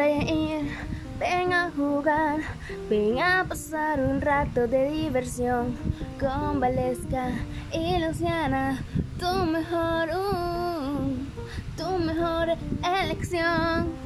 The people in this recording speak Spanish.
reír, ven a jugar, ven a pasar un rato de diversión con Valesca y Luciana, tu mejor, uh, tu mejor elección.